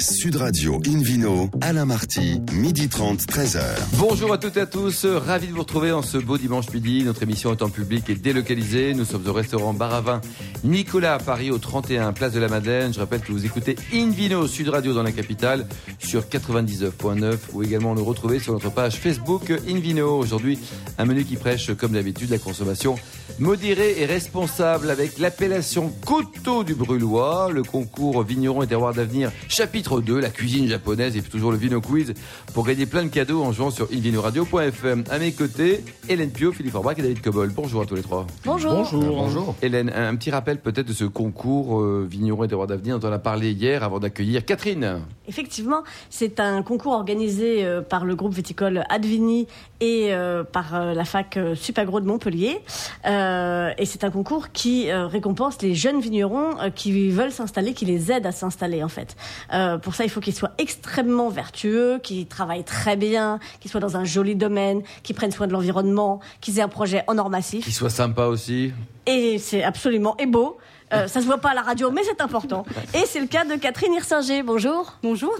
Sud Radio Invino, Alain Marty, midi 30, 13h. Bonjour à toutes et à tous, ravi de vous retrouver en ce beau dimanche midi. Notre émission est en public et délocalisée. Nous sommes au restaurant Baravin Nicolas à Paris au 31 Place de la Madeleine. Je rappelle que vous écoutez Invino Sud Radio dans la capitale sur 99.9 ou également le retrouver sur notre page Facebook Invino. Aujourd'hui, un menu qui prêche comme d'habitude la consommation modérée et responsable avec l'appellation Coteau du Brulois, le concours Vigneron et Terroir d'avenir chapitre 2, la cuisine japonaise et puis toujours le Vino Quiz pour gagner plein de cadeaux en jouant sur invinoradio.fm. À mes côtés, Hélène Pio, Philippe Orbach et David Cobol. Bonjour à tous les trois. Bonjour. Bonjour. Bonjour. Hélène, un petit rappel peut-être de ce concours euh, Vigneron et Terroir d'avenir dont on a parlé hier avant d'accueillir Catherine. Effectivement, c'est un concours organisé euh, par le groupe viticole Advini et euh, par euh, la fac euh, Supagro de Montpellier. Euh, et c'est un concours qui euh, récompense les jeunes vignerons euh, qui veulent s'installer, qui les aide à s'installer en fait. Euh, pour ça, il faut qu'ils soient extrêmement vertueux, qu'ils travaillent très bien, qu'ils soient dans un joli domaine, qu'ils prennent soin de l'environnement, qu'ils aient un projet en or massif. Qui soit sympa aussi. Et c'est absolument et beau. Euh, ça se voit pas à la radio, mais c'est important. Et c'est le cas de Catherine Hirsinger. Bonjour. Bonjour.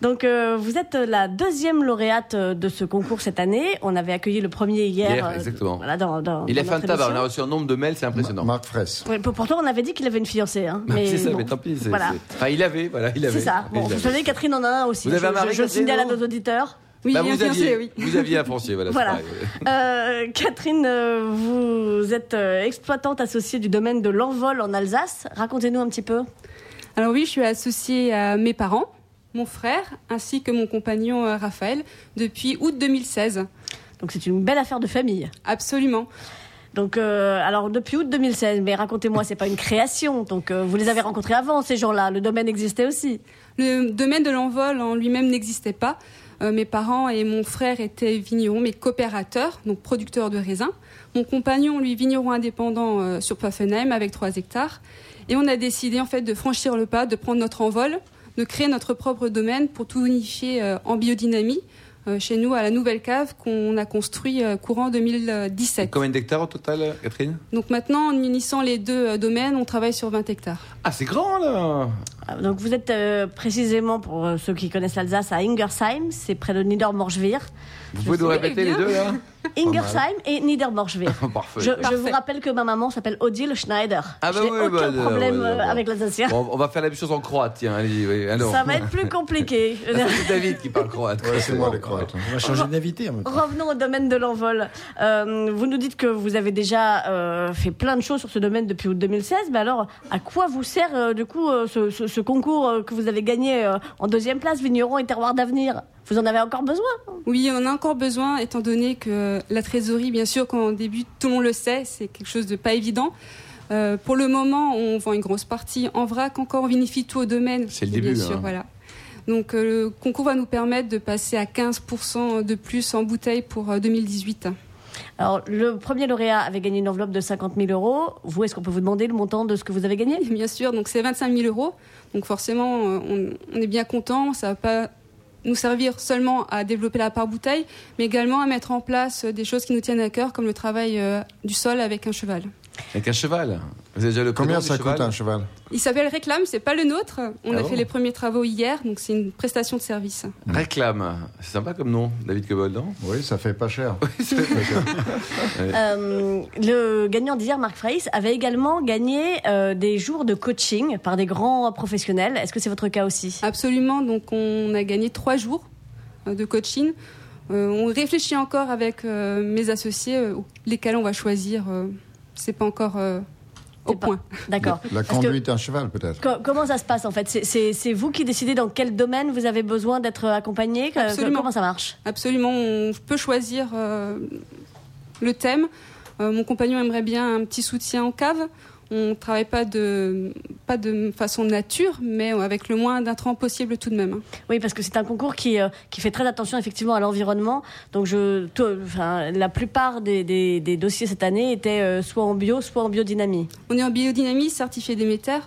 Donc, euh, vous êtes la deuxième lauréate euh, de ce concours cette année. On avait accueilli le premier hier. Hier, euh, exactement. voilà, dans, dans, Il fait un notre tabac, on a reçu un nombre de mails, c'est impressionnant. Marc Fraisse. Pourtant, on avait dit qu'il avait une fiancée. Hein, Bah, c'est ça, bon, mais tant pis. Voilà. Enfin, il avait, voilà, il avait. C'est ça. Bon, vous savez, Catherine en a un aussi. Vous avez je, un mari, je, je le signale à nos auditeurs. Oui, Bah, bien vous, fiancé, aviez, oui. vous aviez un foncier, voilà. Voilà. Euh, Catherine, euh, vous êtes euh, exploitante associée du domaine de l'envol en Alsace. Racontez-nous un petit peu. Alors oui, je suis associée à mes parents, mon frère, ainsi que mon compagnon euh, Raphaël, depuis août 2016. Donc, c'est une belle affaire de famille. Absolument. Donc, euh, alors depuis août 2016, mais racontez-moi, c'est pas une création. Donc, euh, vous les avez rencontrés avant, ces gens-là. Le domaine existait aussi. Le domaine de l'envol en lui-même n'existait pas. Euh, mes parents et mon frère étaient vignerons, mais coopérateurs, donc producteurs de raisins. Mon compagnon, lui, vigneron indépendant euh, sur Pfaffenheim avec 3 hectares. Et on a décidé en fait de franchir le pas, de prendre notre envol, de créer notre propre domaine pour tout unifier euh, en biodynamie chez nous à la nouvelle cave qu'on a construit courant 2017. Combien d'hectares au total, Catherine? Donc maintenant, en unissant les deux domaines, on travaille sur 20 hectares. Ah, c'est grand là Donc, vous êtes euh, précisément, pour euh, ceux qui connaissent l'Alsace, à Ingersheim, c'est près de Niedermorschwihr. Vous pouvez nous répéter les deux là Ingersheim et Niedermorschwihr. Parfait. Je, vous rappelle que ma maman s'appelle Odile Schneider. Ah bah oui, aucun bah, problème ouais, euh, avec l'alsacien. Bon, on va faire la même chose en croate, tiens, allez, oui, alors. Ça va être plus compliqué. Ah, C'est David qui parle croate. Ouais, c'est moi les Croates. On va changer d'invité. Revenons au domaine de l'envol. Euh, vous nous dites que vous avez déjà euh, fait plein de choses sur ce domaine depuis août 2016. Mais alors, à quoi vous sert euh, du coup euh, ce, ce- ce concours euh, que vous avez gagné euh, en deuxième place, Vigneron et Terroir d'avenir Vous en avez encore besoin Oui, on en a encore besoin, étant donné que la trésorerie, bien sûr, quand on débute, tout le monde le sait, c'est quelque chose de pas évident. Euh, pour le moment, on vend une grosse partie en vrac, encore on vinifie tout au domaine. C'est le bien début, sûr, hein. voilà. Donc euh, le concours va nous permettre de passer à 15% de plus en bouteille pour euh, 2018. Alors, le premier lauréat avait gagné une enveloppe de 50 000 euros. Vous, est-ce qu'on peut vous demander le montant de ce que vous avez gagné? Bien sûr, donc c'est 25 000 euros. Donc forcément, euh, on, est bien content. Ça va pas nous servir seulement à développer la part bouteille, mais également à mettre en place des choses qui nous tiennent à cœur, comme le travail euh, du sol avec un cheval. Avec un cheval. Vous avez déjà le Combien ça coûte un cheval Il s'appelle Réclame, c'est pas le nôtre. On Ah a bon fait les premiers travaux hier, donc c'est une prestation de service. Réclame. C'est sympa comme nom, David Cobol, non? Oui, ça fait pas cher. Euh, le gagnant d'hier, Marc Freiss, avait également gagné euh, des jours de coaching par des grands professionnels. Est-ce que c'est votre cas aussi? Absolument, donc on a gagné trois jours euh, de coaching. Euh, on réfléchit encore avec euh, mes associés euh, lesquels on va choisir. Euh, c'est pas encore euh, au pas- point. D'accord. La Parce que- conduite d'un cheval peut-être. Co- comment ça se passe en fait? C'est- vous qui décidez dans quel domaine vous avez besoin d'être accompagné? Que- Absolument. Comment ça marche? Absolument, on peut choisir euh, le thème. Euh, mon compagnon aimerait bien un petit soutien en cave. On ne travaille pas de, pas de façon nature, mais avec le moins d'intrants possible tout de même. hein. Oui, parce que c'est un concours qui, euh, qui fait très attention effectivement à l'environnement. Donc je, enfin, la plupart des, des- des dossiers cette année étaient euh, soit en bio, soit en biodynamie. On est en biodynamie, certifié Déméter.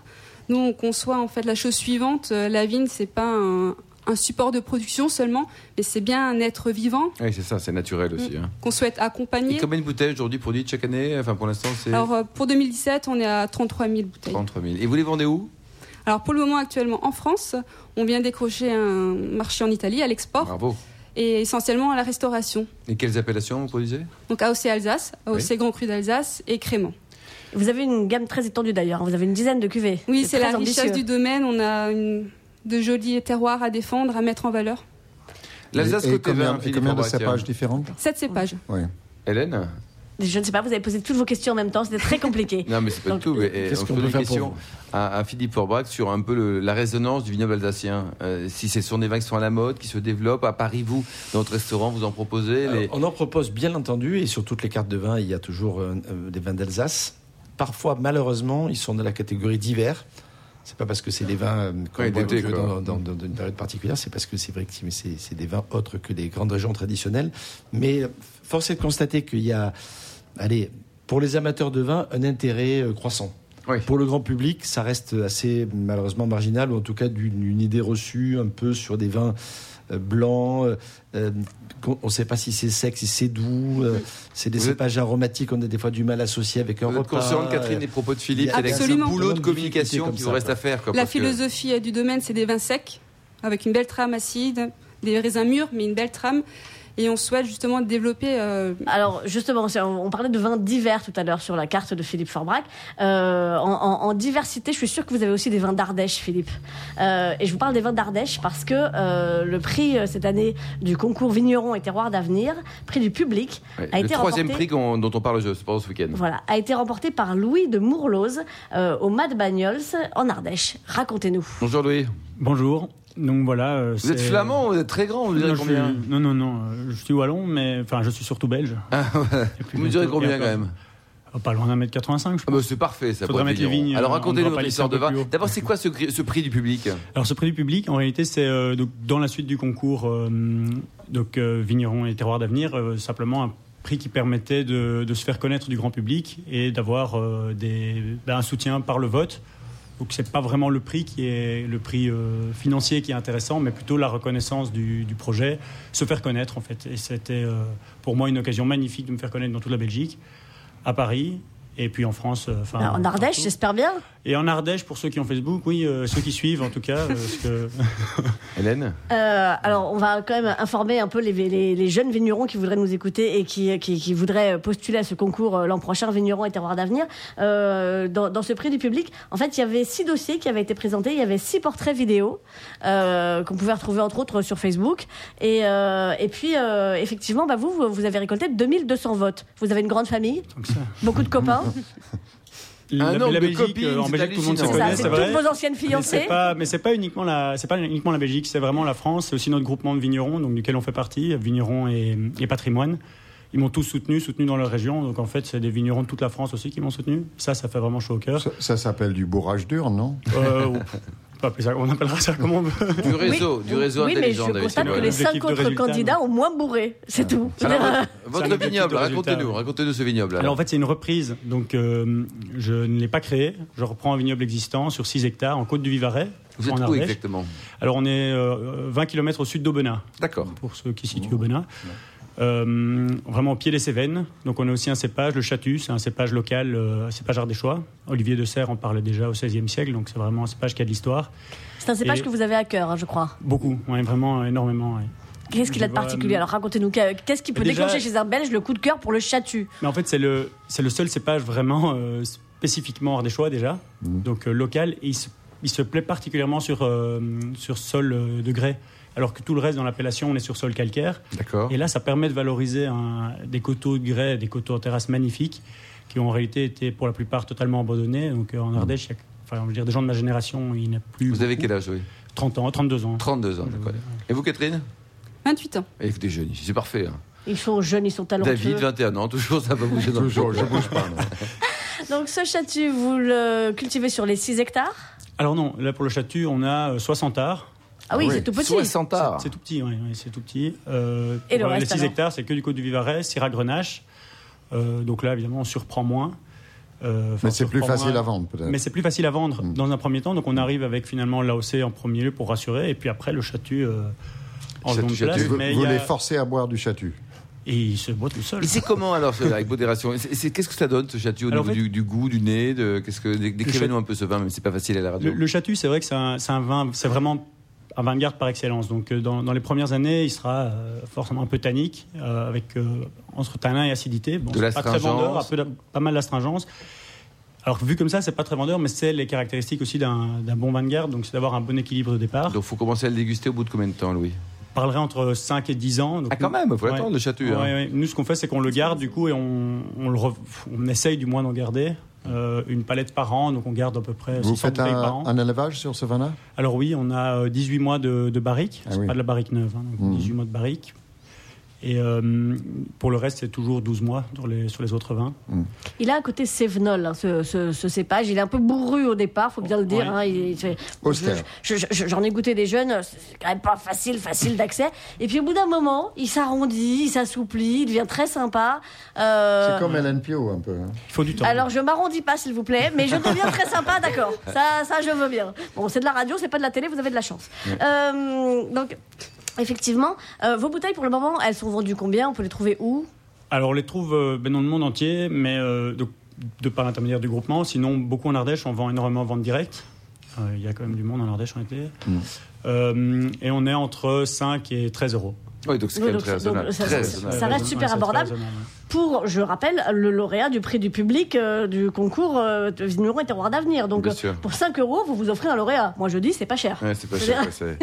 Nous, on conçoit en fait la chose suivante. Euh, La vigne, c'est pas un, un support de production seulement, mais c'est bien un être vivant Oui, c'est ça, c'est naturel aussi. hein. qu'on souhaite Et accompagner. combien de bouteilles aujourd'hui produites chaque année? Enfin, pour l'instant, c'est Alors, euh, pour 2017, on est à 33 000 bouteilles. 33 000. Et vous les vendez où? Alors pour le moment actuellement en France, on vient décrocher un marché en Italie à l'export Bravo. et essentiellement à la restauration. Et quelles appellations vous produisez? Donc AOC Alsace, AOC Grand Cru d'Alsace et Crément. Vous avez une gamme très étendue d'ailleurs. Vous avez une dizaine de cuvées. Oui, c'est la richesse ambitieux. du domaine. On a une- de jolis terroirs à défendre, à mettre en valeur. L'Alsace Et- et côté combien, vin, et Philippe combien de cépages différents Sept cépages. Oui. Hélène Je ne sais pas, vous avez posé toutes vos questions en même temps. C'était très compliqué. Non, mais c'est pas Donc, du tout. mais, eh, qu'est-ce on qu'on peut une faire pour question à, à Philippe Forbrac sur un peu le- la résonance du vignoble alsacien. Euh, si ce sont des vins qui sont à la mode, qui se développent. À Paris, vous, dans votre restaurant, vous en proposez les... Alors, on en propose bien entendu, et sur toutes les cartes de vin, il y a toujours euh, euh, des vins d'Alsace. Parfois, malheureusement, ils sont dans la catégorie d'hiver. C'est pas parce que c'est des vins euh, qu'on Ouais, dans, dans- dans une période particulière, c'est parce que c'est vrai que c'est- des vins autres que les grandes régions traditionnelles. Mais euh, force est de constater qu'il y a, allez, pour les amateurs de vin, un intérêt euh, croissant. Oui. Pour le grand public, ça reste assez malheureusement marginal, ou en tout cas d'une une idée reçue un peu sur des vins euh, blancs. euh, euh, on ne sait pas si c'est sec, si c'est doux. euh, c'est des Vous êtes- cépages aromatiques, on a des fois du mal à associer avec un Vous êtes repas. consciente, Catherine, euh, des propos de Philippe il y a- C'est ce boulot de communication ça, vous reste quoi. à faire. quoi, La que- philosophie du domaine, c'est des vins secs, avec une belle trame acide, des raisins mûrs, mais une belle trame. Et on souhaite justement développer. euh, Alors justement, on parlait de vins divers tout à l'heure sur la carte de Philippe Forbrac. Euh, en, en- en diversité, je suis sûre que vous avez aussi des vins d'Ardèche, Philippe. Euh, et je vous parle des vins d'Ardèche parce que euh, le prix cette année du concours Vigneron et Terroir d'avenir, prix du public, Ouais, a le été troisième remporté. prix dont on parle je- pendant ce week-end. Voilà, a été remporté par Louis de Mourlose euh, au Mad Bagnols en Ardèche. Racontez-nous. Bonjour Louis. Bonjour. Donc voilà. euh, Vous êtes flamand, vous êtes très grand, vous non, direz je combien suis- non, non, non. euh, Je suis wallon, mais enfin, je suis surtout belge. Ah, ouais. Vous me direz combien quand même Oh, Pas loin d'un mètre 85, je Ah pense. bah, C'est parfait ça. Faudrait mettre les vignes, Alors euh, on racontez-nous votre histoire de vin. D'abord, c'est quoi ce, prix du public Alors ce prix du public, en réalité, c'est euh, dans la suite du concours euh, donc euh, vignerons et terroirs d'avenir, simplement un prix qui permettait de, de se faire connaître du grand public et d'avoir des- ben, un soutien par le vote. Donc c'est pas vraiment le prix qui est le prix euh, financier qui est intéressant, mais plutôt la reconnaissance du, projet, se faire connaître en fait. Et c'était euh, pour moi une occasion magnifique de me faire connaître dans toute la Belgique, à Paris. Et puis en France, euh, enfin en Ardèche, j'espère bien. Et en Ardèche, pour ceux qui ont Facebook, oui, euh, ceux qui suivent en tout cas, parce que Hélène Euh, alors, on va quand même informer un peu les, les- les jeunes vignerons qui voudraient nous écouter et qui, qui, qui voudraient postuler à ce concours euh, l'an prochain, Vignerons et Terroirs d'avenir. Euh, dans, dans ce prix du public, en fait, il y avait six dossiers qui avaient été présentés. Il y avait six portraits vidéo euh, qu'on pouvait retrouver entre autres sur Facebook. Et, euh, et puis, euh, effectivement, bah, vous, vous avez récolté 2200 votes. Vous avez une grande famille, beaucoup de copains. Un la, nombre la de Belgique, copines, euh, en Belgique, tout le monde se connaît, c'est vrai. toutes vos anciennes Mais c'est fiancées. pas, mais c'est pas uniquement la, c'est pas uniquement la Belgique, c'est vraiment la France, c'est aussi notre groupement de vignerons, donc duquel on fait partie, vignerons et, et patrimoine. Ils m'ont tous soutenu, soutenu dans leur région, donc en fait c'est des vignerons de toute la France aussi qui m'ont soutenu. Ça, ça fait vraiment chaud au cœur. Ça, ça s'appelle du bourrage dur, non? Euh, ça- on appellera ça comme on veut. Du réseau, du réseau oui, mais intelligent. je David constate que les cinq de autres candidats ont moins bourré. C'est tout. Alors, votre vignoble, racontez-nous, oui. racontez-nous ce vignoble. Alors en fait c'est une reprise, donc euh, je ne l'ai pas créé. Je reprends un vignoble existant sur 6 hectares en côte du Vivarais, Vous êtes en où exactement? Alors on est euh, 20 km au sud d'Aubenas. D'accord. pour ceux qui situent au Benin. Euh, vraiment au pied des Cévennes. Donc on a aussi un cépage, le Chatu, c'est un cépage local, euh, un cépage ardéchois. Olivier de Serre en parlait déjà au XVIe siècle, donc c'est vraiment un cépage qui a de l'histoire. c'est un cépage Et- que vous avez à cœur, hein, je crois. Beaucoup, ouais, vraiment énormément. ouais. Qu'est-ce qu'il a de particulier? euh, Alors racontez-nous, qu'est-ce qui peut déjà- déclencher chez un Belge le coup de cœur pour le chatu? Mais en fait c'est le, c'est le seul cépage vraiment euh, spécifiquement ardéchois déjà, donc euh, local, et il se, il se plaît particulièrement sur, euh, sur sol euh, de grès. Alors que tout le reste dans l'appellation, on est sur sol calcaire. D'accord. Et là, ça permet de valoriser un- des coteaux de grès, des coteaux en terrasse magnifiques, qui ont en réalité été pour la plupart totalement abandonnés. Donc euh, en Ardèche, il y a, enfin, je veux dire, des gens de ma génération, il n'y a plus. Vous avez quel âge, oui? 30 ans, 32 ans. 32 ans, d'accord. Et vous, Catherine? 28 ans. Eh, Écoutez, jeune c'est parfait. hein. Ils sont jeunes, ils sont talentueux. David, 21 ans, toujours ça va bouger dans le Toujours, je bouge pas. Donc ce chatu, vous le cultivez sur les 6 hectares? Alors non, là pour le Chatu, on a euh, 60 arts. Ah oui, oui. c'est tout petit. 60 arts. C'est tout petit, oui, oui, c'est tout petit. Euh, Et le pour, reste, Les 6 alors hectares, c'est que du côte du Vivarais, Syrah Grenache. Euh, donc là, évidemment, on surprend moins. Euh, Mais c'est plus facile moins. à vendre, peut-être. Mais c'est plus facile à vendre Mm. dans un premier temps. Donc on arrive avec finalement l'AOC en premier lieu pour rassurer. Et puis après, le chatu euh, en Chatu, seconde chatu. place. vous mais vous a- les forcez à boire du chatu. Et il se boit tout seul. Et c'est comment alors, avec modération? Qu'est-ce que ça donne ce château au Alors, niveau en fait- du, du goût, du nez de, qu'est-ce que, dé- Décrivez-nous un peu ce vin, même si c'est pas facile à la radio. Le, le Chatu, c'est vrai que c'est un, c'est un vin, c'est vraiment un vin de garde par excellence. Donc, euh, dans, dans les premières années, il sera euh, forcément un peu tannique, euh, avec euh, entre tanin et acidité. Bon, De pas très vendeur, un peu de- pas mal d'astringence. Alors, vu comme ça, c'est pas très vendeur, mais c'est les caractéristiques aussi d'un bon vin de garde. Donc, c'est d'avoir un bon équilibre de départ. Donc, faut commencer à le déguster au bout de combien de temps, Louis? Je parlerai entre 5 et 10 ans. Donc, Ah, quand nous- même, faut Ouais. l'attendre, le château. hein. Ouais. Nous, ce qu'on fait, c'est qu'on le garde du coup et on, on le re- on essaye du moins d'en garder euh, une palette par an. Donc on garde à peu près Vous 600 faites bouteilles un, par an. un élevage sur ce vin-là? Alors oui, on a euh, 18 mois de, de barrique. Ah c'est oui. pas de la barrique neuve, hein, donc Mhm. 18 mois de barrique. Et euh, pour le reste, c'est toujours 12 mois sur les, sur les autres vins. Il a un côté sévenol, hein, ce, ce- ce cépage. Il est un peu bourru au départ, faut bien le dire. Ouais. hein. Je- je- je- J'en ai goûté des jeunes, c'est quand même pas facile, facile d'accès. Et puis au bout d'un moment, il s'arrondit, il s'assouplit, il devient très sympa. Euh, C'est comme Hélène Pio un peu. hein. Il faut du temps. Alors je m'arrondis pas s'il vous plaît, mais je deviens très sympa, d'accord. Ça, ça je veux bien. Bon, c'est de la radio, c'est pas de la télé, vous avez de la chance. Euh, donc effectivement, euh, vos bouteilles pour le moment, elles sont vendues combien? On peut les trouver où? Alors on les trouve euh, ben, dans le monde entier, mais euh, de, de par l'intermédiaire du groupement. Sinon, beaucoup en Ardèche, on vend énormément en vente directe. Euh, Il y a quand même du monde en Ardèche en été. Mm. Euh, et on est entre 5 et 13 euros. Oui, donc c'est quand même très raisonnable. ça- reste super abordable. Pour, je rappelle, le lauréat du prix du public euh, du concours euh, de Vigneron et Terroir d'avenir. Donc, euh, pour 5 euros, vous vous offrez un lauréat. Moi, je dis, c'est pas cher. Ouais, c'est pas Je cher. ouais,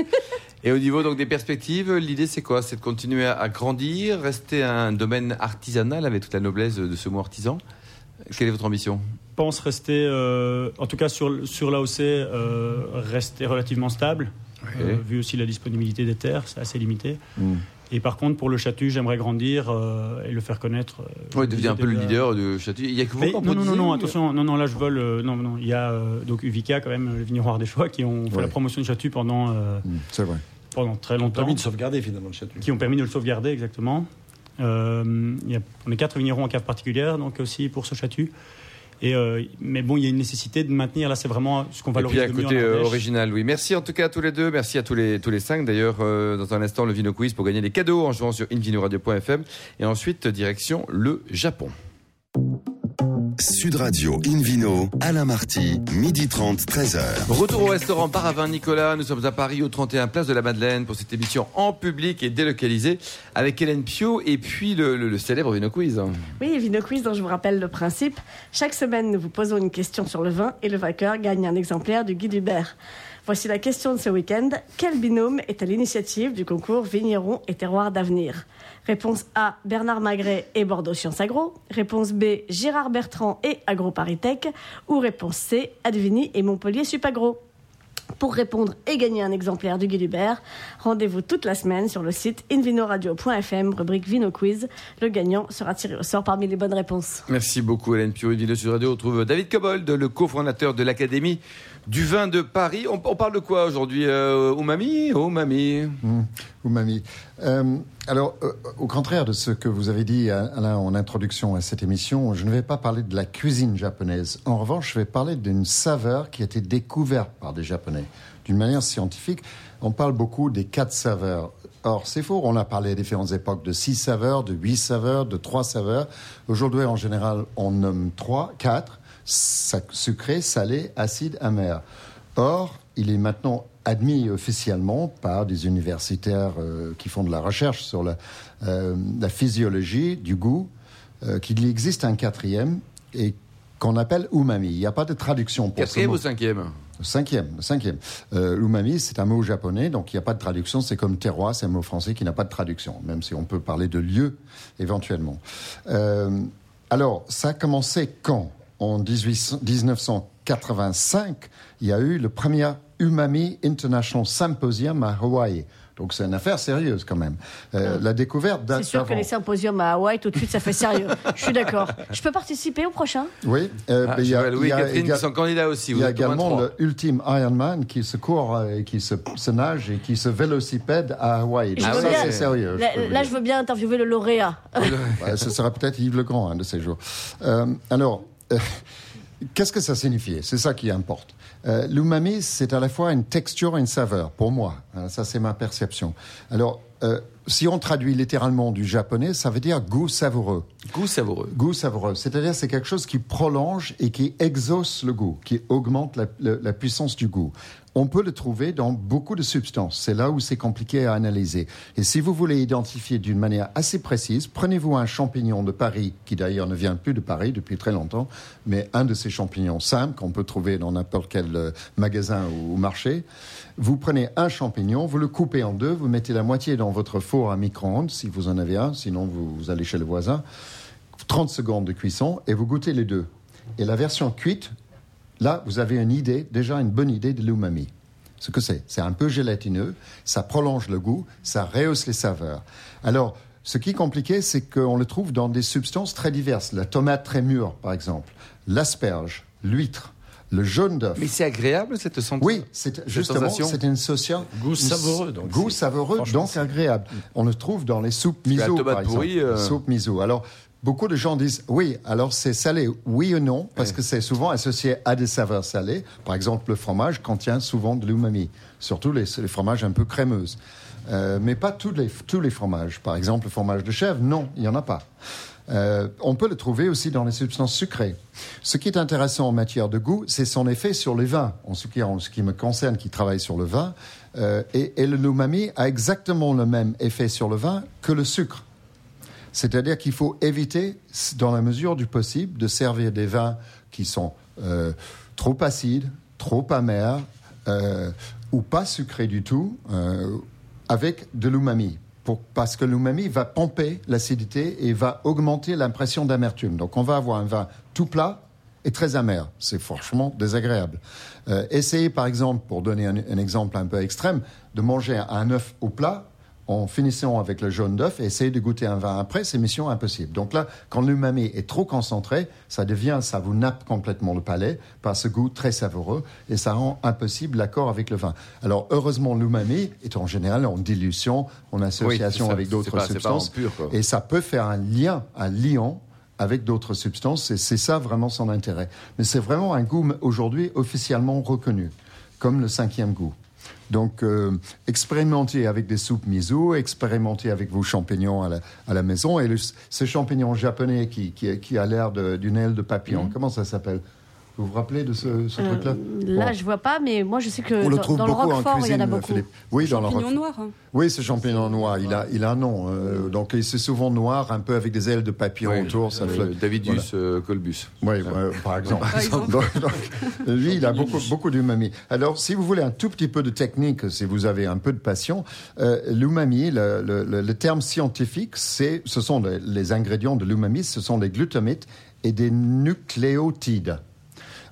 Et au niveau donc des perspectives, l'idée c'est quoi? C'est de continuer à, à grandir, rester un domaine artisanal avec toute la noblesse de ce mot artisan? Quelle est votre ambition? Pense rester, euh, en tout cas sur, sur l'AOC, euh, rester relativement stable, euh, vu aussi la disponibilité des terres, c'est assez limité. Mm. Et par contre, pour le Châtu, j'aimerais grandir euh, et le faire connaître. euh, Ouais, je devient un peu le leader de Château. Il y a que vous Mais non, non, non, non, attention, non, non, là je vole. euh, non, non, il y a euh, donc Uvica quand même, le vigneron ardéchois, qui ont fait Ouais. la promotion du Châtu pendant, euh, Mm, C'est vrai. pendant très Ils ont longtemps, permis de sauvegarder finalement le château. qui ont permis de le sauvegarder exactement. Euh, il y a, on est quatre vignerons en cave particulière, donc aussi pour ce Châtu. Et, euh, mais bon, il y a une nécessité de maintenir. Là, c'est vraiment ce qu'on Et puis valorise à côté euh, original, oui. Merci en tout cas à tous les deux, merci à tous les, tous les cinq. D'ailleurs, euh, dans un instant, le Vino Quiz pour gagner des cadeaux en jouant sur invinoradio.fm. Et ensuite, direction le Japon. Sud Radio Invino, Alain Marty, midi 30, 13h. Retour au restaurant Paravin Nicolas. Nous sommes à Paris au 31 Place de la Madeleine pour cette émission en public et délocalisée avec Hélène Pio et puis le, le- le célèbre Vino Quiz. Oui, Vino Quiz, dont je vous rappelle le principe. Chaque semaine, nous vous posons une question sur le vin et le vainqueur gagne un exemplaire du guide Hubert. Voici la question de ce week-end. Quel binôme est à l'initiative du concours Vigneron et Terroir d'avenir? Réponse A, Bernard Magret et Bordeaux Sciences Agro. Réponse B, Gérard Bertrand et AgroParisTech. Ou réponse C, Advini et Montpellier Supagro. Pour répondre et gagner un exemplaire du Hubert, rendez-vous toute la semaine sur le site invinoradio.fm, rubrique Vino Quiz. Le gagnant sera tiré au sort parmi les bonnes réponses. Merci beaucoup Hélène Pio. Vino Sud Radio, on retrouve David Cobold, le cofondateur de l'Académie du vin de Paris. On, parle de quoi aujourd'hui euh, Umami Umami. Mm. Umami. Euh, alors, euh, au contraire de ce que vous avez dit, Alain, en introduction à cette émission, je ne vais pas parler de la cuisine japonaise. En revanche, je vais parler d'une saveur qui a été découverte par des Japonais. D'une manière scientifique, on parle beaucoup des quatre saveurs. Or, c'est faux. On a parlé à différentes époques de six saveurs, de huit saveurs, de trois saveurs. Aujourd'hui, en général, on nomme trois, quatre, sucré, salé, acide, amer. Or, il est maintenant admis officiellement par des universitaires euh, qui font de la recherche sur la, euh, la physiologie du goût euh, qu'il existe un quatrième et qu'on appelle umami. Il n'y a pas de traduction pour Quatrième ou cinquième? Cinquième, cinquième. L'umami, c'est un mot japonais, donc il n'y a pas de traduction. C'est comme terroir, c'est un mot français qui n'a pas de traduction, même si on peut parler de lieu éventuellement. Alors, ça a commencé quand? En 18 1985, il y a eu le premier Umami International Symposium à Hawaï. Donc c'est une affaire sérieuse quand même. Euh, la découverte date C'est sûr que les symposiums à Hawaï, tout de suite, ça fait sérieux. Je suis d'accord. Je peux participer au prochain? Oui, euh, Ah, mais il y a, Louis il y a Catherine qui sont candidats aussi. Il y a également le Ultime Ironman qui se court euh, et qui se, se nage et qui se vélocipède à Hawaï. Veux ça, c'est sérieux. je Là, je veux bien interviewer le lauréat. Ouais, ce sera peut-être Yves Legrand un de ces jours. Euh, alors, euh, qu'est-ce que ça signifie C'est ça qui importe. Euh, L'umami, c'est à la fois une texture et une saveur, pour moi. Hein, ça, c'est ma perception. Alors, euh, si on traduit littéralement du japonais, ça veut dire goût savoureux. Goût savoureux. Goût savoureux. C'est-à-dire c'est quelque chose qui prolonge et qui exauce le goût, qui augmente la, la- la puissance du goût. On peut le trouver dans beaucoup de substances. C'est là où c'est compliqué à analyser. Et si vous voulez identifier d'une manière assez précise, prenez-vous un champignon de Paris, qui d'ailleurs ne vient plus de Paris depuis très longtemps, mais un de ces champignons simples qu'on peut trouver dans n'importe quel euh, magasin ou marché. Vous prenez un champignon, vous le coupez en deux, vous mettez la moitié dans votre four à micro-ondes, si vous en avez un, sinon vous, vous allez chez le voisin. 30 secondes de cuisson et vous goûtez les deux. Et la version cuite, là, vous avez une idée, déjà une bonne idée de l'umami. Ce que c'est, c'est un peu gélatineux, ça prolonge le goût, ça rehausse les saveurs. Alors, ce qui est compliqué, c'est qu'on le trouve dans des substances très diverses. La tomate très mûre, par exemple, l'asperge, l'huître, le jaune d'œuf. Mais c'est agréable cette sensation Oui, c'est justement c'est une social Goût savoureux, donc goût savoureux, donc agréable. On le trouve dans les soupes miso, par exemple. pourrie, euh, Soupe miso. Alors beaucoup de gens disent oui, alors c'est salé, oui ou non, parce que c'est souvent associé à des saveurs salées. Par exemple, le fromage contient souvent de l'umami, surtout les, les fromages un peu crémeuses. Euh, mais pas tous les, tous les fromages. Par exemple, le fromage de chèvre, non, il n'y en a pas. Euh, on peut le trouver aussi dans les substances sucrées. Ce qui est intéressant en matière de goût, c'est son effet sur les vins. En ce qui, en ce qui me concerne, qui travaille sur le vin, euh, et, et le umami a exactement le même effet sur le vin que le sucre. C'est-à-dire qu'il faut éviter, dans la mesure du possible, de servir des vins qui sont euh, trop acides, trop amers, euh, ou pas sucrés du tout, euh, avec de l'umami. Parce que l'umami va pomper l'acidité et va augmenter l'impression d'amertume. Donc on va avoir un vin tout plat et très amer. C'est franchement désagréable. Essayez par exemple, pour donner un, un exemple un peu extrême, de manger un œuf au plat en finissant avec le jaune d'œuf et essayer de goûter un vin après, c'est mission impossible. Donc là, quand l'umami est trop concentré, ça devient, ça vous nappe complètement le palais par ce goût très savoureux et ça rend impossible l'accord avec le vin. Alors heureusement, l'umami est en général en dilution, en association ça, avec d'autres substances pur, et ça peut faire un lien, un liant avec d'autres substances et c'est ça vraiment son intérêt. Mais c'est vraiment un goût aujourd'hui officiellement reconnu comme le cinquième goût. Donc, euh, expérimentez avec des soupes miso, expérimentez avec vos champignons à la, à la maison. Et le- ce champignon japonais qui, qui, qui a l'air d'une aile de papillon, comment ça s'appelle? Vous vous rappelez de ce, ce Euh, truc-là Là, Bon. je vois pas, mais moi, je sais que On le dans, trouve dans le beaucoup en Roquefort, il y cuisine, en a beaucoup. Philippe. Oui, dans le Champignon Roquefort. noir. hein. Oui, ce champignon noir, il a, il a un nom. euh, donc, c'est souvent noir, un peu avec des ailes de papillon autour. Ça euh. Davidus Voilà. euh, Colbus. Oui, ouais, par exemple. Par exemple. Donc, donc, lui, il a beaucoup, beaucoup d'umami. Alors, si vous voulez un tout petit peu de technique, si vous avez un peu de passion, euh, l'umami, le, le- le- le terme scientifique, c'est, ce sont les, les ingrédients de l'umami, ce sont des glutamites et des nucléotides.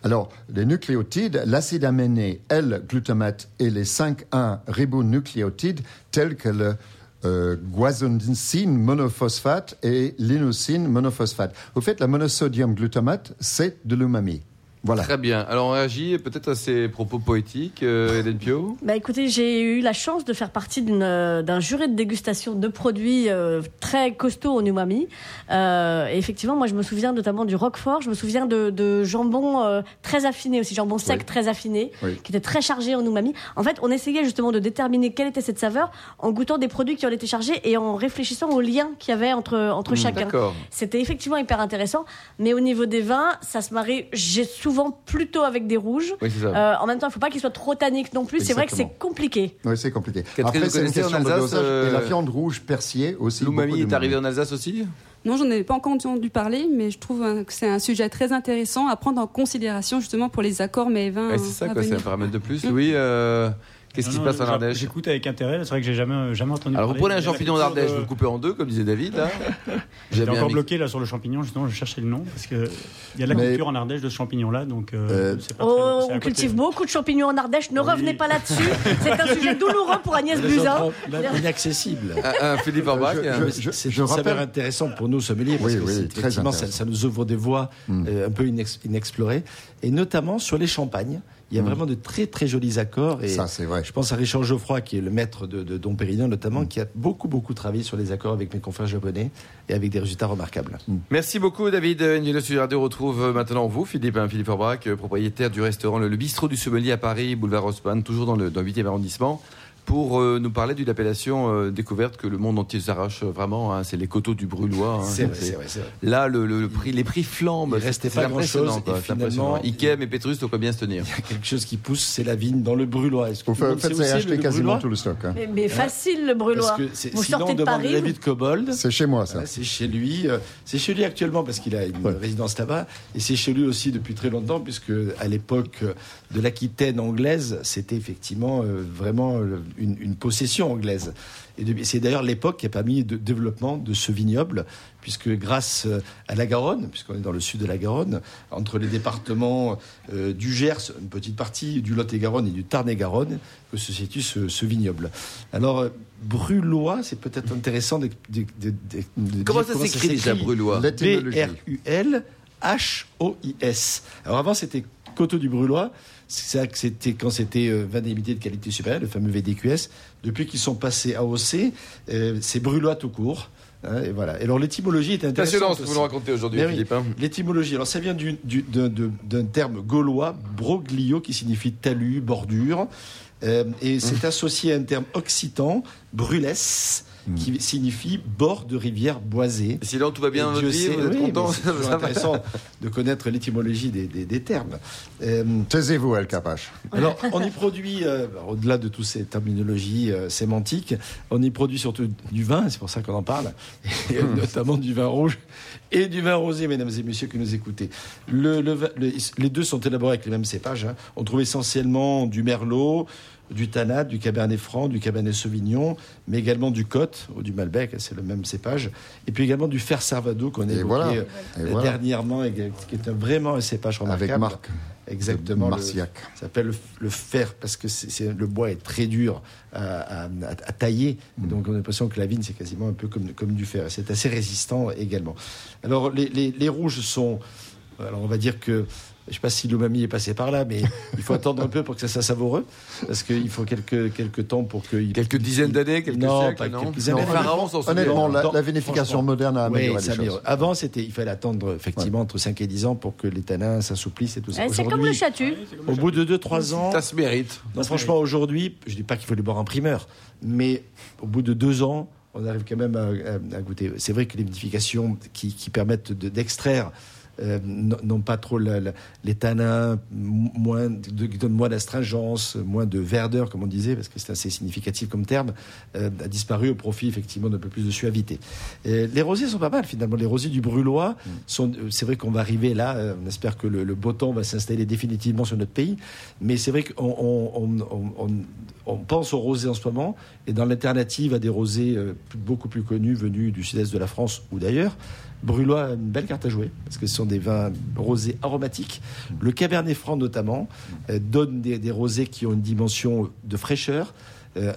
Alors, les nucléotides, l'acide aminé L-glutamate et les 5,1 ribonucléotides, tels que le euh, guanosine monophosphate et l'inosine monophosphate. Au fait, la monosodium glutamate, c'est de l'umami. Voilà. Très bien. Alors on réagit peut-être à ces propos poétiques, euh, Hélène Pio Bah écoutez, j'ai eu la chance de faire partie euh, d'un jury de dégustation de produits euh, très costauds en umami. Euh, et effectivement, moi je me souviens notamment du Roquefort, je me souviens de, de jambon euh, très affiné aussi, jambon sec Oui. très affiné, Oui. qui était très chargé en umami. En fait, on essayait justement de déterminer quelle était cette saveur en goûtant des produits qui en étaient chargés et en réfléchissant aux liens qu'il y avait entre, entre chacun. D'accord. C'était effectivement hyper intéressant, mais au niveau des vins, ça se marie j'ai souvent plutôt avec des rouges. Oui, c'est ça. Euh, en même temps, il ne faut pas qu'ils soient trop tanniques non plus. C'est vrai que c'est compliqué. Oui, c'est compliqué. Catherine, Après, c'est une connaissez en question de dosage. euh, Et la viande rouge persillée aussi. L'umami est d'umami. arrivé en Alsace aussi? Non, j'en ai pas encore entendu parler, mais je trouve euh, que c'est un sujet très intéressant à prendre en considération justement pour les accords mais vins. Ouais, C'est ça, quoi, c'est un paramètre de plus. Mm. Louis, euh, qu'est-ce qui se passe en Ardèche J'écoute avec intérêt. C'est vrai que j'ai jamais, jamais entendu Alors vous prenez un champignon d'Ardèche, de- vous le coupez en deux, comme disait David, J'étais encore mis- bloqué là sur le champignon, justement, je cherchais le nom, parce qu'il y a de la Mais- culture en Ardèche de ce champignon-là, donc euh, Euh, c'est pas très- Oh, on côté. cultive beaucoup de champignons en Ardèche. Ne Oui. revenez pas là-dessus. C'est un sujet douloureux pour Agnès Buzyn. inaccessible. Un, un Philippe Orbach. Un- Mais c'est- saveur rappelle- intéressante pour nous, sommeliers, parce que ça, intéressant. nous ouvre des voies euh, un peu inex- inexplorées, et notamment sur les champagnes. Il y a Mm. vraiment de très très jolis accords. Et Ça, c'est vrai. Je pense à Richard Geoffroy, qui est le maître de, de Dom Pérignon, notamment, qui a beaucoup beaucoup travaillé sur les accords avec mes confrères japonais et avec des résultats remarquables. Merci beaucoup David. Une Studio Radio retrouve maintenant vous, Philippe, hein, Philippe Orbach, euh, propriétaire du restaurant Le, Le Bistrot du Sommelier à Paris, boulevard Haussmann, toujours dans le, dans le 8e arrondissement. Pour euh, nous parler d'une appellation euh, découverte que le monde entier s'arrache vraiment. hein, c'est les coteaux du Brûlois. hein. C'est vrai, C'est- vrai, c'est vrai. Là, le, le- le prix, les prix flambent. Il restait C'est pas grand-chose, finalement, Ikem et Petrus doivent bien se tenir. Il y a quelque chose qui pousse, c'est la vigne dans le brûlois. Vous faites acheter quasiment tout le stock. hein. Mais, mais facile le Parce brûlois. que c'est- Vous sortez de Paris. David Cobold. C'est chez moi, ça. C'est chez lui. euh, C'est chez lui actuellement parce qu'il a une Ouais. résidence là-bas. Et c'est chez lui aussi depuis très longtemps, puisque à l'époque euh, de l'Aquitaine anglaise, c'était effectivement euh, vraiment euh, une, une possession anglaise. Et c'est d'ailleurs l'époque qui a permis le développement de ce vignoble, puisque grâce euh, à la Garonne, puisqu'on est dans le sud de la Garonne, entre les départements euh, du Gers, une petite partie, du Lot-et-Garonne et du Tarn-et-Garonne, que se situe ce, ce vignoble. Alors, euh, Brulois, c'est peut-être intéressant de, de- de- de- Comment ça s'écrit déjà, Brûlois L'étymologie. B-R-U-L-H-O-I-S. Alors avant, c'était Coteau du Brulois. C'est ça que c'était quand c'était euh, vin de qualité supérieure, le fameux VDQS. Depuis qu'ils sont passés à AOC, euh, c'est Brulois tout court. Hein, et voilà. Et alors l'étymologie est Passionnant intéressante. ce que vous nous racontez aujourd'hui, oui. Philippe. hein. L'étymologie, alors ça vient du- du- d'un terme gaulois, broglio, qui signifie talus, bordure. Euh, et c'est associé à un terme occitan, brulès, qui signifie bord de rivière boisée. Et Sinon, tout va bien Dieu vie, sait- vous êtes oui, content C'est intéressant de connaître l'étymologie des, des- des termes. Euh, Taisez-vous, El Capache. alors, on y produit, euh, au-delà de toutes ces terminologies euh, sémantiques, on y produit surtout du vin, c'est pour ça qu'on en parle, et notamment du vin rouge et du vin rosé, mesdames et messieurs qui nous écoutez. Le- le vin- le- les deux sont élaborés avec les mêmes cépages. hein. On trouve essentiellement du merlot, du tanat, du cabernet franc, du cabernet sauvignon, mais également du côte ou du malbec, c'est le même cépage, et puis également du fer servado qu'on a évoqué voilà. euh, voilà. dernièrement, et qui est vraiment un cépage remarquable. Avec Marc. Exactement. le- Marciac. ça s'appelle le, le fer parce que le bois est très dur à, à- à- à tailler. Et donc on a l'impression que la vigne c'est quasiment un peu comme, comme du fer. C'est assez résistant également. Alors les, les- les rouges sont. Alors on va dire que. Je ne sais pas si l'umami est passé par là, mais il faut attendre un peu pour que ça soit savoureux, parce qu'il faut quelques, quelques temps pour que... Quelques dizaines d'années, quelques non, siècles, pas non quelques pharaons s'en souviennent. Honnêtement, la, Non, la vinification franchement. moderne a Oui, amélioré ça les choses. Avant, c'était, il fallait attendre effectivement entre 5 et 10 ans pour que les tanins s'assouplissent et tout ça. Eh, C'est comme le chatu. Au bout de 2-3 ans, Ça se mérite. non, franchement, aujourd'hui, je dis pas qu'il faut les boire en primeur, mais au bout de deux ans, on arrive quand même à, à- à goûter. C'est vrai que les vinifications qui, qui permettent de- d'extraire euh, n'ont pas trop la- la- les tanins, moins, de, qui donnent moins d'astringence, moins de verdeur, comme on disait, parce que c'est assez significatif comme terme, euh, a disparu au profit effectivement d'un peu plus de suavité. Et les rosiers sont pas mal finalement. Les rosiers du Brulois sont. euh, C'est vrai qu'on va arriver là. euh, on espère que le, le beau temps va s'installer définitivement sur notre pays. Mais c'est vrai qu'on on, on- on- on- pense aux rosés en ce moment. Et dans l'alternative à des rosés euh, beaucoup plus connus venus du sud-est de la France ou d'ailleurs, Brulois a une belle carte à jouer parce que ce sont des vins rosés aromatiques. Le Cabernet Franc notamment euh, donne des, des rosés qui ont une dimension de fraîcheur. Euh,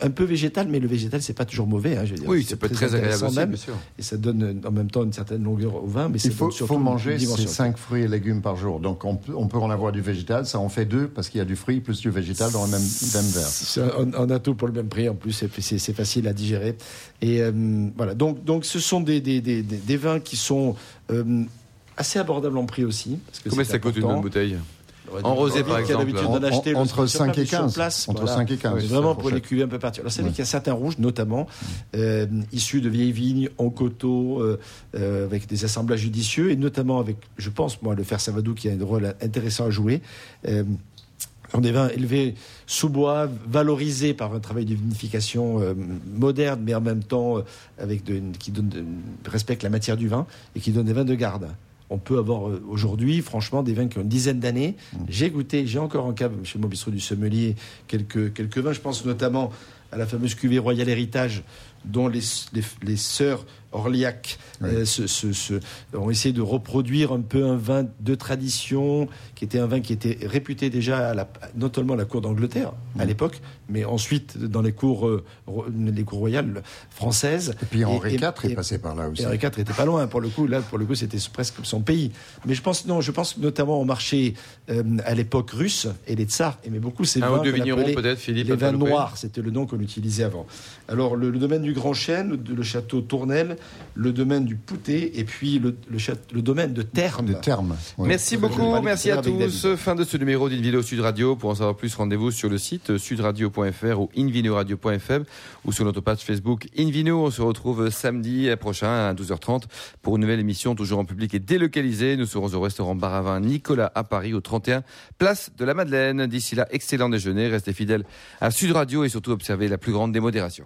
un peu végétal, mais le végétal c'est pas toujours mauvais. hein, je veux dire. Oui, C'est ça peut être très agréable aussi, même. bien sûr. Et ça donne euh, en même temps une certaine longueur au vin, mais Il faut, manger ces dimension. 5 fruits et légumes par jour. Donc on peut, on peut en avoir du végétal, ça en fait deux parce qu'il y a du fruit plus du végétal dans le même, même verre. On, on a tout pour le même prix en plus, c'est- facile à digérer. Et euh, voilà, donc, donc ce sont des, des, des, des- des vins qui sont euh, assez abordables en prix aussi. Parce que Combien ça coûte une bonne bouteille? En rosé, on par a exemple. l'habitude En- d'en acheter entre sur 5 et place, sur 15. place, Entre voilà. 5 et 15, Ouais, c'est Vraiment pour les cuvées un peu particulières. Alors, c'est vrai qu'il y a certains rouges, notamment, euh, issus de vieilles vignes en coteaux, euh, euh, avec des assemblages judicieux, et notamment avec, je pense, moi, le fer Savadou qui a un rôle intéressant à jouer. Euh, sont des vins élevés sous bois, valorisés par un travail de vinification euh, moderne, mais en même temps euh, avec de, qui donne de- respecte la matière du vin et qui donne des vins de garde. On peut avoir euh, aujourd'hui, franchement, des vins qui ont une dizaine d'années. J'ai goûté, j'ai encore en cave chez mon bistrot du sommelier quelques, quelques vins. Je pense notamment à la fameuse cuvée Royal Héritage, dont les, les, les sœurs Orliac euh, se- se- ont essayé de reproduire un peu un vin de tradition, qui était un vin qui était réputé déjà à la, non seulement à la cour d'Angleterre à l'époque, mais ensuite dans les cours, euh, les cours royales françaises. Et puis Henri Et- IV et- est passé par là aussi. Henri IV était pas loin pour le coup. Là, pour le coup, c'était presque son pays. Mais je pense non, je pense notamment au marché euh, à l'époque russe et les tsars aimaient beaucoup ces Un vins. ou deux qu'on vignerons, appelait peut-être, Philippe, Les vins noirs, c'était le nom qu'on utilisait avant. Alors le, le domaine du Grand Chêne, le château Tournelle, le domaine du Poutet et puis le, le, le domaine de Terme. De Terme. Ouais. Merci beaucoup, merci à tous. Fin de ce numéro d'Invino Sud Radio. Pour en savoir plus, rendez-vous sur le site sudradio.fr ou invinoradio.fm ou sur notre page Facebook Invino. On se retrouve samedi prochain à 12h30 pour une nouvelle émission, toujours en public et délocalisée. Nous serons au restaurant Baravin Nicolas à Paris, au 31 Place de la Madeleine. D'ici là, excellent déjeuner. Restez fidèles à Sud Radio et surtout observez la plus grande démodération.